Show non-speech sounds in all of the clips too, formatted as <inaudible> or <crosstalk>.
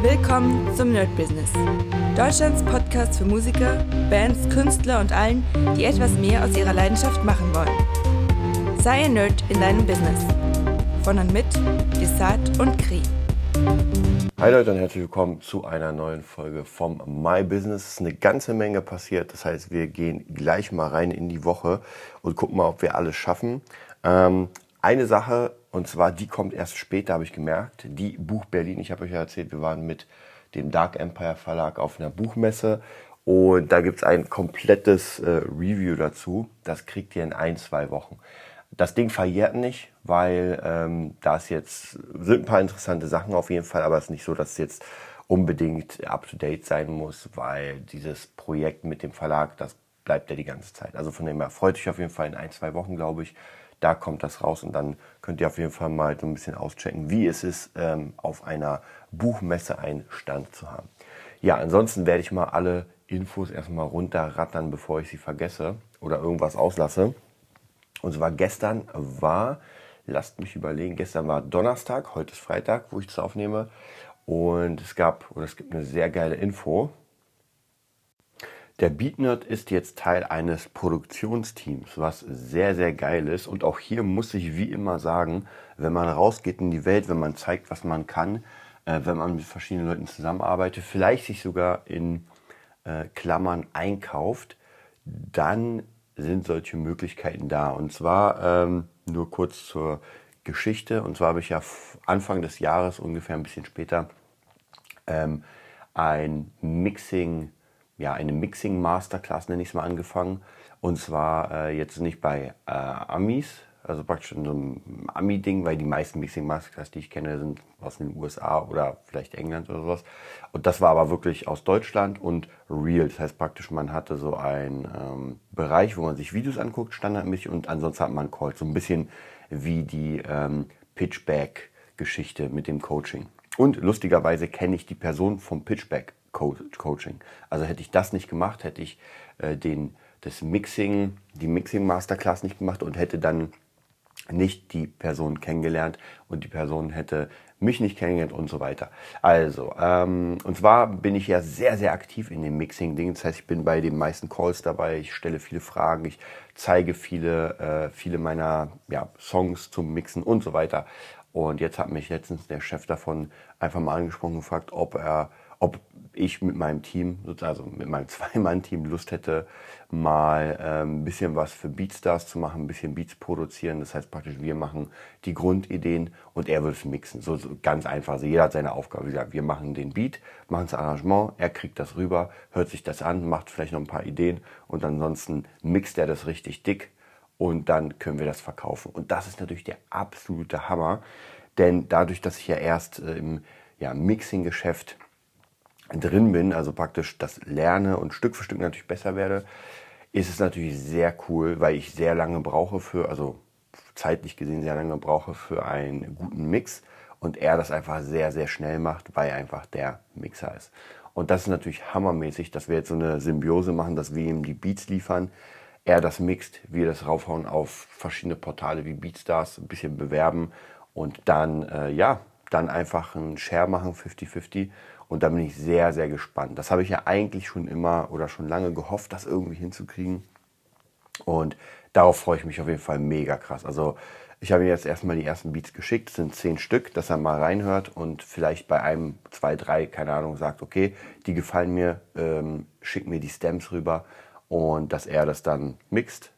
Willkommen zum Nerd Business. Deutschlands Podcast für Musiker, Bands, Künstler und allen, die etwas mehr aus ihrer Leidenschaft machen wollen. Sei ein Nerd in deinem Business. Von und mit Desart und Kri. Hi Leute und herzlich willkommen zu einer neuen Folge vom My Business. Es ist eine ganze Menge passiert. Das heißt, wir gehen gleich mal rein in die Woche und gucken mal, ob wir alles schaffen. Ähm, eine Sache, und zwar die kommt erst später, habe ich gemerkt. Die Buch Berlin. Ich habe euch ja erzählt, wir waren mit dem Dark Empire Verlag auf einer Buchmesse. Und da gibt es ein komplettes äh, Review dazu. Das kriegt ihr in ein, zwei Wochen. Das Ding verjährt nicht, weil ähm, da ist jetzt sind ein paar interessante Sachen auf jeden Fall, aber es ist nicht so, dass es jetzt unbedingt up to date sein muss, weil dieses Projekt mit dem Verlag, das bleibt ja die ganze Zeit. Also von dem her freut euch auf jeden Fall in ein, zwei Wochen, glaube ich. Da kommt das raus und dann könnt ihr auf jeden Fall mal so ein bisschen auschecken, wie es ist, ähm, auf einer Buchmesse einen Stand zu haben. Ja, ansonsten werde ich mal alle Infos erstmal runterrattern, bevor ich sie vergesse oder irgendwas auslasse. Und zwar gestern war, lasst mich überlegen, gestern war Donnerstag, heute ist Freitag, wo ich das aufnehme. Und es gab, oder es gibt eine sehr geile Info. Der BeatNerd ist jetzt Teil eines Produktionsteams, was sehr, sehr geil ist. Und auch hier muss ich wie immer sagen, wenn man rausgeht in die Welt, wenn man zeigt, was man kann, äh, wenn man mit verschiedenen Leuten zusammenarbeitet, vielleicht sich sogar in äh, Klammern einkauft, dann sind solche Möglichkeiten da. Und zwar ähm, nur kurz zur Geschichte. Und zwar habe ich ja Anfang des Jahres, ungefähr ein bisschen später, ähm, ein Mixing ja, eine Mixing Masterclass, nenne ich es mal, angefangen. Und zwar äh, jetzt nicht bei äh, Amis, also praktisch in so einem Ami-Ding, weil die meisten Mixing Masterclass, die ich kenne, sind aus den USA oder vielleicht England oder sowas. Und das war aber wirklich aus Deutschland und real. Das heißt praktisch, man hatte so einen ähm, Bereich, wo man sich Videos anguckt, standardmäßig, und ansonsten hat man Calls. So ein bisschen wie die ähm, Pitchback-Geschichte mit dem Coaching. Und lustigerweise kenne ich die Person vom Pitchback Coaching. Also hätte ich das nicht gemacht, hätte ich äh, den, das Mixing, die Mixing Masterclass nicht gemacht und hätte dann nicht die Person kennengelernt und die Person hätte mich nicht kennengelernt und so weiter. Also, ähm, und zwar bin ich ja sehr, sehr aktiv in dem Mixing-Ding. Das heißt, ich bin bei den meisten Calls dabei, ich stelle viele Fragen, ich zeige viele, äh, viele meiner ja, Songs zum Mixen und so weiter. Und jetzt hat mich letztens der Chef davon einfach mal angesprochen und gefragt, ob er ob ich mit meinem Team, also mit meinem <laughs> Zwei-Mann-Team Lust hätte, mal ähm, ein bisschen was für Beatstars zu machen, ein bisschen Beats produzieren. Das heißt praktisch, wir machen die Grundideen und er wird es mixen. So, so ganz einfach. Also jeder hat seine Aufgabe. Wie gesagt, wir machen den Beat, machen das Arrangement, er kriegt das rüber, hört sich das an, macht vielleicht noch ein paar Ideen und ansonsten mixt er das richtig dick und dann können wir das verkaufen. Und das ist natürlich der absolute Hammer, denn dadurch, dass ich ja erst äh, im ja, Mixing-Geschäft drin bin, also praktisch das lerne und Stück für Stück natürlich besser werde, ist es natürlich sehr cool, weil ich sehr lange brauche für, also zeitlich gesehen sehr lange brauche für einen guten Mix und er das einfach sehr, sehr schnell macht, weil er einfach der Mixer ist. Und das ist natürlich hammermäßig, dass wir jetzt so eine Symbiose machen, dass wir ihm die Beats liefern, er das mixt, wir das raufhauen auf verschiedene Portale wie Beatstars, ein bisschen bewerben und dann, äh, ja, dann einfach einen Share machen, 50-50 und da bin ich sehr, sehr gespannt. Das habe ich ja eigentlich schon immer oder schon lange gehofft, das irgendwie hinzukriegen. Und darauf freue ich mich auf jeden Fall mega krass. Also ich habe ihm jetzt erstmal die ersten Beats geschickt, sind zehn Stück, dass er mal reinhört und vielleicht bei einem, zwei, drei, keine Ahnung, sagt, okay, die gefallen mir, ähm, schick mir die Stems rüber und dass er das dann mixt,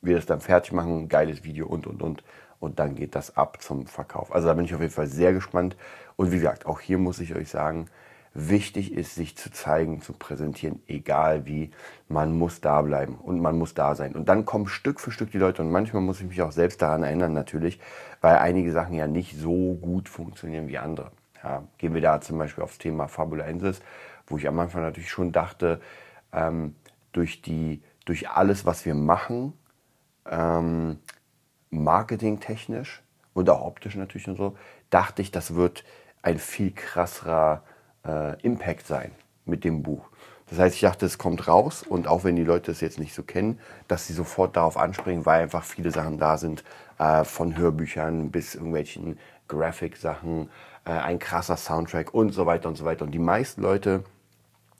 wir das dann fertig machen, geiles Video und und und und dann geht das ab zum Verkauf. Also da bin ich auf jeden Fall sehr gespannt. Und wie gesagt, auch hier muss ich euch sagen, wichtig ist, sich zu zeigen, zu präsentieren, egal wie. Man muss da bleiben und man muss da sein. Und dann kommen Stück für Stück die Leute. Und manchmal muss ich mich auch selbst daran erinnern, natürlich, weil einige Sachen ja nicht so gut funktionieren wie andere. Ja, gehen wir da zum Beispiel aufs Thema Fabulensis, wo ich am Anfang natürlich schon dachte, ähm, durch, die, durch alles, was wir machen, ähm, marketingtechnisch und auch optisch natürlich und so, dachte ich, das wird ein viel krasserer äh, Impact sein mit dem Buch. Das heißt, ich dachte, es kommt raus und auch wenn die Leute es jetzt nicht so kennen, dass sie sofort darauf anspringen, weil einfach viele Sachen da sind, äh, von Hörbüchern bis irgendwelchen Graphic-Sachen, äh, ein krasser Soundtrack und so weiter und so weiter. Und die meisten Leute,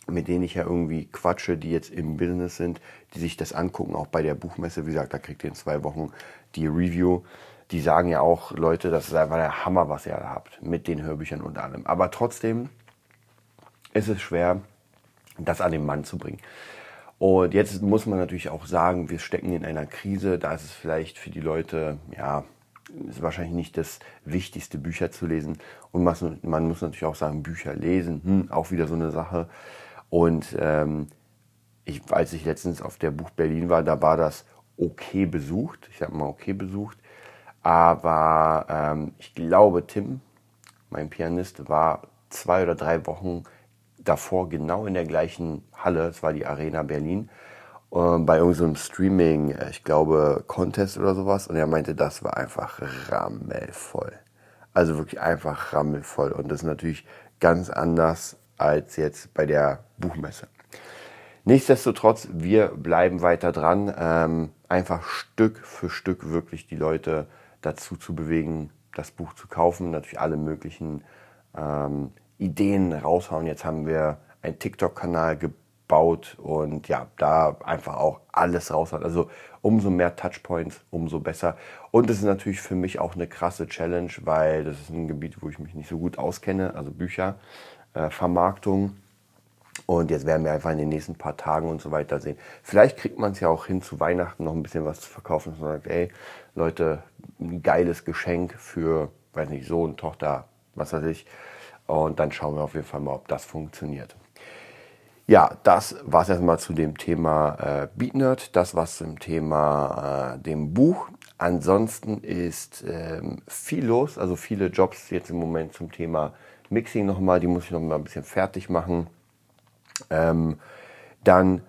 mit denen ich ja irgendwie quatsche, die jetzt im Business sind, die sich das angucken, auch bei der Buchmesse, wie gesagt, da kriegt ihr in zwei Wochen die Review. Die sagen ja auch, Leute, das ist einfach der Hammer, was ihr da habt, mit den Hörbüchern und allem. Aber trotzdem ist es schwer, das an den Mann zu bringen. Und jetzt muss man natürlich auch sagen, wir stecken in einer Krise. Da ist es vielleicht für die Leute, ja, ist wahrscheinlich nicht das Wichtigste, Bücher zu lesen. Und man muss natürlich auch sagen, Bücher lesen, hm, auch wieder so eine Sache. Und ähm, ich, als ich letztens auf der Buch Berlin war, da war das okay besucht. Ich sag mal okay besucht. Aber ähm, ich glaube, Tim, mein Pianist, war zwei oder drei Wochen davor genau in der gleichen Halle, es war die Arena Berlin, äh, bei irgendeinem Streaming, ich glaube, Contest oder sowas. Und er meinte, das war einfach rammelvoll. Also wirklich einfach rammelvoll. Und das ist natürlich ganz anders als jetzt bei der Buchmesse. Nichtsdestotrotz, wir bleiben weiter dran, ähm, einfach Stück für Stück wirklich die Leute dazu zu bewegen, das Buch zu kaufen. Natürlich alle möglichen ähm, Ideen raushauen. Jetzt haben wir einen TikTok-Kanal gebaut und ja, da einfach auch alles raushauen. Also umso mehr Touchpoints, umso besser. Und es ist natürlich für mich auch eine krasse Challenge, weil das ist ein Gebiet, wo ich mich nicht so gut auskenne, also Bücher, äh, Vermarktung. Und jetzt werden wir einfach in den nächsten paar Tagen und so weiter sehen. Vielleicht kriegt man es ja auch hin, zu Weihnachten noch ein bisschen was zu verkaufen, dass sagt, ey, Leute, ein geiles Geschenk für, weiß nicht, Sohn, Tochter, was weiß ich. Und dann schauen wir auf jeden Fall mal, ob das funktioniert. Ja, das war es erstmal zu dem Thema äh, BeatNerd. Das war es zum Thema äh, dem Buch. Ansonsten ist ähm, viel los, also viele Jobs jetzt im Moment zum Thema Mixing nochmal. Die muss ich nochmal ein bisschen fertig machen. Ähm, dann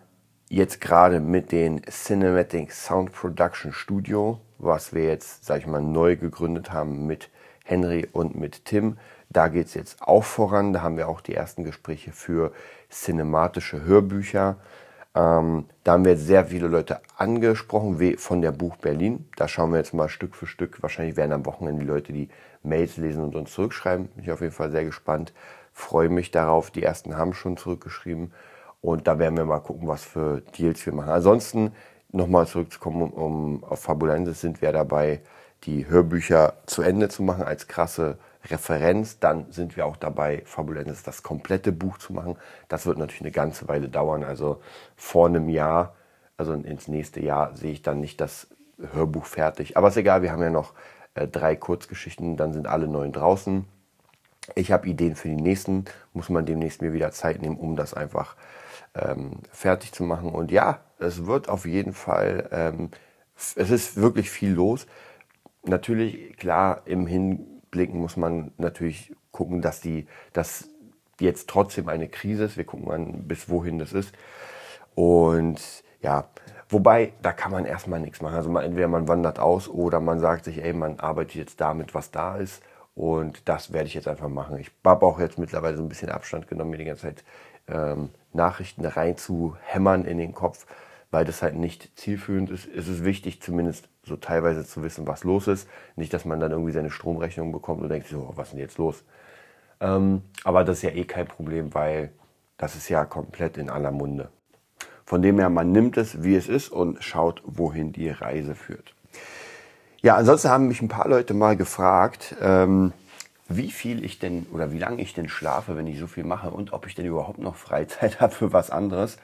jetzt gerade mit den Cinematic Sound Production Studio, was wir jetzt, sag ich mal, neu gegründet haben mit Henry und mit Tim. Da geht es jetzt auch voran. Da haben wir auch die ersten Gespräche für cinematische Hörbücher. Ähm, da haben wir sehr viele Leute angesprochen wie von der Buch Berlin. Da schauen wir jetzt mal Stück für Stück. Wahrscheinlich werden am Wochenende die Leute die Mails lesen und uns zurückschreiben. Bin ich auf jeden Fall sehr gespannt. Freue mich darauf. Die ersten haben schon zurückgeschrieben. Und da werden wir mal gucken, was für Deals wir machen. Ansonsten nochmal zurückzukommen, um, auf Fabulensis sind wir dabei, die Hörbücher zu Ende zu machen als krasse Referenz. Dann sind wir auch dabei, Fabulensis das komplette Buch zu machen. Das wird natürlich eine ganze Weile dauern. Also vor einem Jahr, also ins nächste Jahr, sehe ich dann nicht das Hörbuch fertig. Aber ist egal, wir haben ja noch äh, drei Kurzgeschichten, dann sind alle neun draußen. Ich habe Ideen für die nächsten, muss man demnächst mir wieder Zeit nehmen, um das einfach ähm, fertig zu machen. Und ja, es wird auf jeden Fall, ähm, es ist wirklich viel los. Natürlich, klar, im Hinblicken muss man natürlich gucken, dass die, dass jetzt trotzdem eine Krise ist. Wir gucken an, bis wohin das ist. Und ja, wobei, da kann man erstmal nichts machen. Also man, entweder man wandert aus oder man sagt sich, ey, man arbeitet jetzt damit, was da ist. Und das werde ich jetzt einfach machen. Ich habe auch jetzt mittlerweile so ein bisschen Abstand genommen, mir die ganze Zeit ähm, Nachrichten rein zu hämmern in den Kopf, weil das halt nicht zielführend ist. Es ist wichtig, zumindest so teilweise zu wissen, was los ist. Nicht, dass man dann irgendwie seine Stromrechnung bekommt und denkt, so, was ist denn jetzt los? Ähm, aber das ist ja eh kein Problem, weil das ist ja komplett in aller Munde. Von dem her, man nimmt es, wie es ist und schaut, wohin die Reise führt. Ja, ansonsten haben mich ein paar Leute mal gefragt, ähm, wie viel ich denn oder wie lange ich denn schlafe, wenn ich so viel mache und ob ich denn überhaupt noch Freizeit <laughs> habe für was anderes.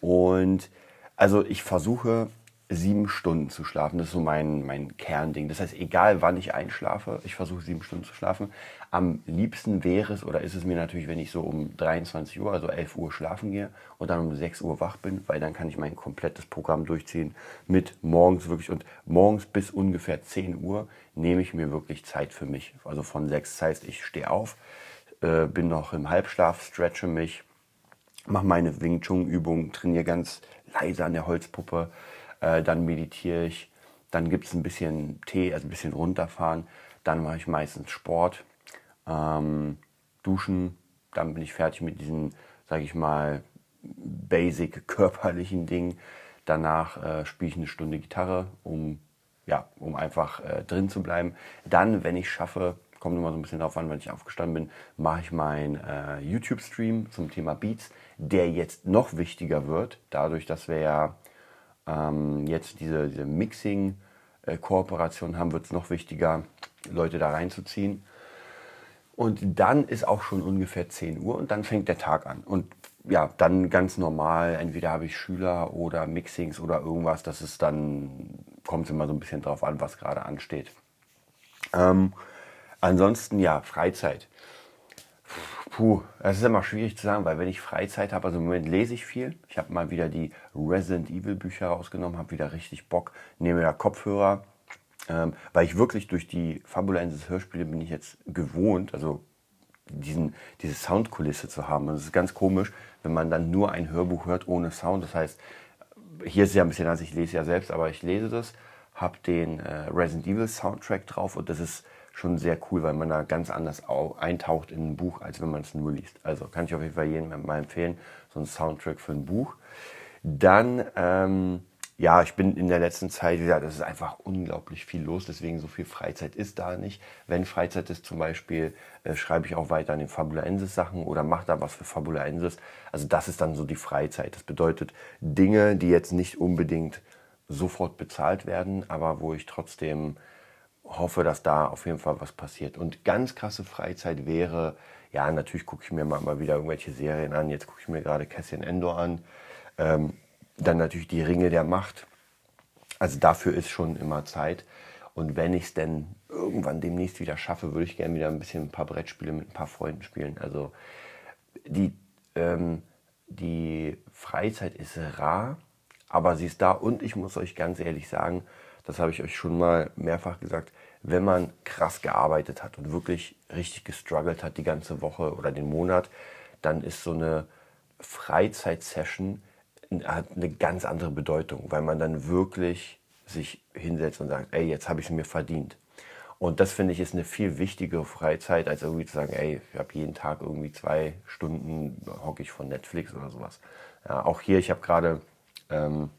Und also ich versuche sieben Stunden zu schlafen. Das ist so mein, mein Kernding. Das heißt, egal wann ich einschlafe, ich versuche sieben Stunden zu schlafen. Am liebsten wäre es oder ist es mir natürlich, wenn ich so um 23 Uhr, also 11 Uhr schlafen gehe und dann um 6 Uhr wach bin, weil dann kann ich mein komplettes Programm durchziehen mit morgens wirklich und morgens bis ungefähr 10 Uhr nehme ich mir wirklich Zeit für mich. Also von 6, das heißt, ich stehe auf, äh, bin noch im Halbschlaf, stretche mich, mache meine Wing Chun Übungen, trainiere ganz leise an der Holzpuppe, äh, dann meditiere ich, dann gibt es ein bisschen Tee, also ein bisschen runterfahren, dann mache ich meistens Sport, ähm, duschen, dann bin ich fertig mit diesen, sage ich mal, basic <laughs> körperlichen Dingen. Danach äh, spiele ich eine Stunde Gitarre, um, ja, um einfach äh, drin zu bleiben. Dann, wenn ich schaffe, kommt immer so ein bisschen darauf an, wenn ich aufgestanden bin, mache ich meinen äh, YouTube-Stream zum Thema Beats, der jetzt noch wichtiger wird, dadurch, dass wir ja ähm, jetzt diese, diese Mixing-Kooperation haben, wird es noch wichtiger, Leute da reinzuziehen. Und dann ist auch schon ungefähr 10 Uhr und dann fängt der Tag an. Und ja, dann ganz normal, entweder habe ich Schüler oder Mixings oder irgendwas, das ist dann, kommt es immer so ein bisschen drauf an, was gerade ansteht. Ähm, ansonsten ja, Freizeit. Puh, das ist immer schwierig zu sagen, weil wenn ich Freizeit habe, also im Moment lese ich viel. Ich habe mal wieder die Resident Evil Bücher rausgenommen, habe wieder richtig Bock, nehme da Kopfhörer, ähm, weil ich wirklich durch die Fabulensis Hörspiele bin ich jetzt gewohnt, also diesen, diese Soundkulisse zu haben. Und es ist ganz komisch, wenn man dann nur ein Hörbuch hört ohne Sound. Das heißt, hier ist es ja ein bisschen anders, ich lese ja selbst, aber ich lese das, habe den äh, Resident Evil Soundtrack drauf und das ist schon sehr cool, weil man da ganz anders eintaucht in ein Buch, als wenn man es nur liest. Also kann ich auf jeden Fall jedem mal empfehlen, so ein Soundtrack für ein Buch. Dann ähm, ja, ich bin in der letzten Zeit, gesagt, es ist einfach unglaublich viel los, deswegen so viel Freizeit ist da nicht. Wenn Freizeit ist zum Beispiel, äh, schreibe ich auch weiter an den Fabulaensis Sachen oder mache da was für Fabulaensis. Also das ist dann so die Freizeit. Das bedeutet Dinge, die jetzt nicht unbedingt sofort bezahlt werden, aber wo ich trotzdem hoffe, dass da auf jeden Fall was passiert. Und ganz krasse Freizeit wäre, ja, natürlich gucke ich mir mal, mal wieder irgendwelche Serien an. Jetzt gucke ich mir gerade Cassian Endor an. Ähm, dann natürlich die Ringe der Macht. Also dafür ist schon immer Zeit. Und wenn ich es denn irgendwann demnächst wieder schaffe, würde ich gerne wieder ein bisschen ein paar Brettspiele mit ein paar Freunden spielen. Also die, ähm, die Freizeit ist rar, aber sie ist da. Und ich muss euch ganz ehrlich sagen, das habe ich euch schon mal mehrfach gesagt, wenn man krass gearbeitet hat und wirklich richtig gestruggelt hat die ganze Woche oder den Monat, dann ist so eine Freizeitsession hat eine ganz andere Bedeutung, weil man dann wirklich sich hinsetzt und sagt, ey, jetzt habe ich es mir verdient. Und das finde ich ist eine viel wichtigere Freizeit, als irgendwie zu sagen, ey, ich habe jeden Tag irgendwie zwei Stunden hocke ich von Netflix oder sowas. Ja, auch hier, ich habe gerade, ähm,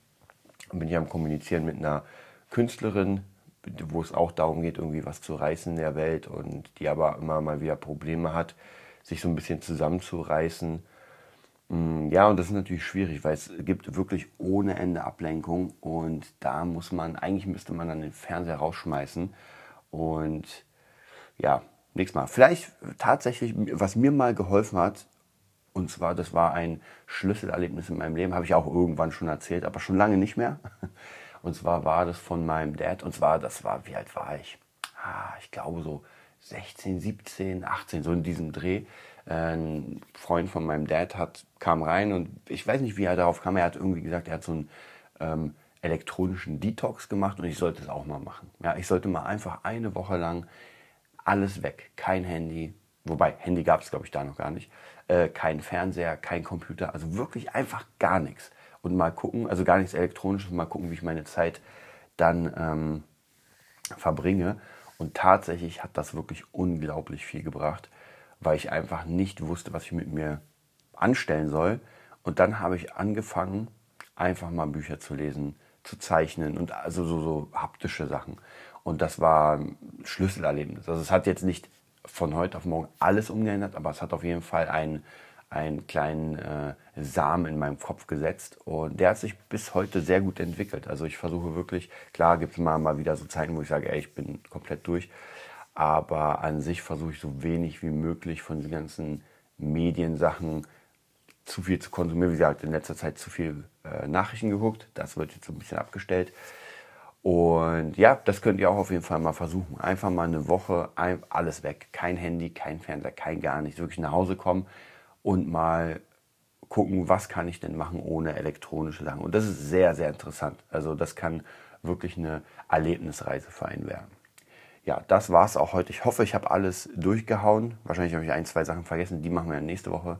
bin ich am Kommunizieren mit einer Künstlerin, wo es auch darum geht, irgendwie was zu reißen in der Welt und die aber immer mal wieder Probleme hat, sich so ein bisschen zusammenzureißen Mm, ja, und das ist natürlich schwierig, weil es gibt wirklich ohne Ende Ablenkung und da muss man, eigentlich müsste man dann den Fernseher rausschmeißen und ja, nächstes Mal. Vielleicht tatsächlich, was mir mal geholfen hat, und zwar, das war ein Schlüsselerlebnis in meinem Leben, habe ich auch irgendwann schon erzählt, aber schon lange nicht mehr. <laughs> Und zwar war das von meinem Dad, und zwar, das war, wie alt war ich? Ah, ich glaube so 16, 17, 18, so in diesem Dreh ein Freund von meinem Dad hat, kam rein und ich weiß nicht, wie er darauf kam. Er hat irgendwie gesagt, er hat so einen ähm, elektronischen Detox gemacht und ich sollte es auch mal machen. Ja, ich sollte mal einfach eine Woche lang alles weg. Kein Handy, wobei Handy gab es, glaube ich, da noch gar nicht. Äh, kein Fernseher, kein Computer, also wirklich einfach gar nichts. Und mal gucken, also gar nichts Elektronisches, mal gucken, wie ich meine Zeit dann ähm, verbringe. Und tatsächlich hat das wirklich unglaublich viel gebracht weil ich einfach nicht wusste, was ich mit mir anstellen soll. Und dann habe ich angefangen, einfach mal Bücher zu lesen, zu zeichnen und also so, so haptische Sachen. Und das war ein Schlüsselerlebnis. Also es hat jetzt nicht von heute auf morgen alles umgeändert, aber es hat auf jeden Fall einen, einen kleinen äh, Samen in meinem Kopf gesetzt. Und der hat sich bis heute sehr gut entwickelt. Also ich versuche wirklich, klar gibt es mal, mal wieder so Zeiten, wo ich sage, ey, ich bin komplett durch. Aber an sich versuche ich so wenig wie möglich von den ganzen Mediensachen zu viel zu konsumieren. Wie gesagt, in letzter Zeit zu viel äh, Nachrichten geguckt. Das wird jetzt so ein bisschen abgestellt. Und ja, das könnt ihr auch auf jeden Fall mal versuchen. Einfach mal eine Woche alles weg. Kein Handy, kein Fernseher, kein gar nichts. Wirklich nach Hause kommen und mal gucken, was kann ich denn machen ohne elektronische Sachen. Und das ist sehr, sehr interessant. Also das kann wirklich eine Erlebnisreise für einen werden ja, das war es auch heute. Ich hoffe, ich habe alles durchgehauen. Wahrscheinlich habe ich ein, zwei Sachen vergessen. Die machen wir nächste Woche.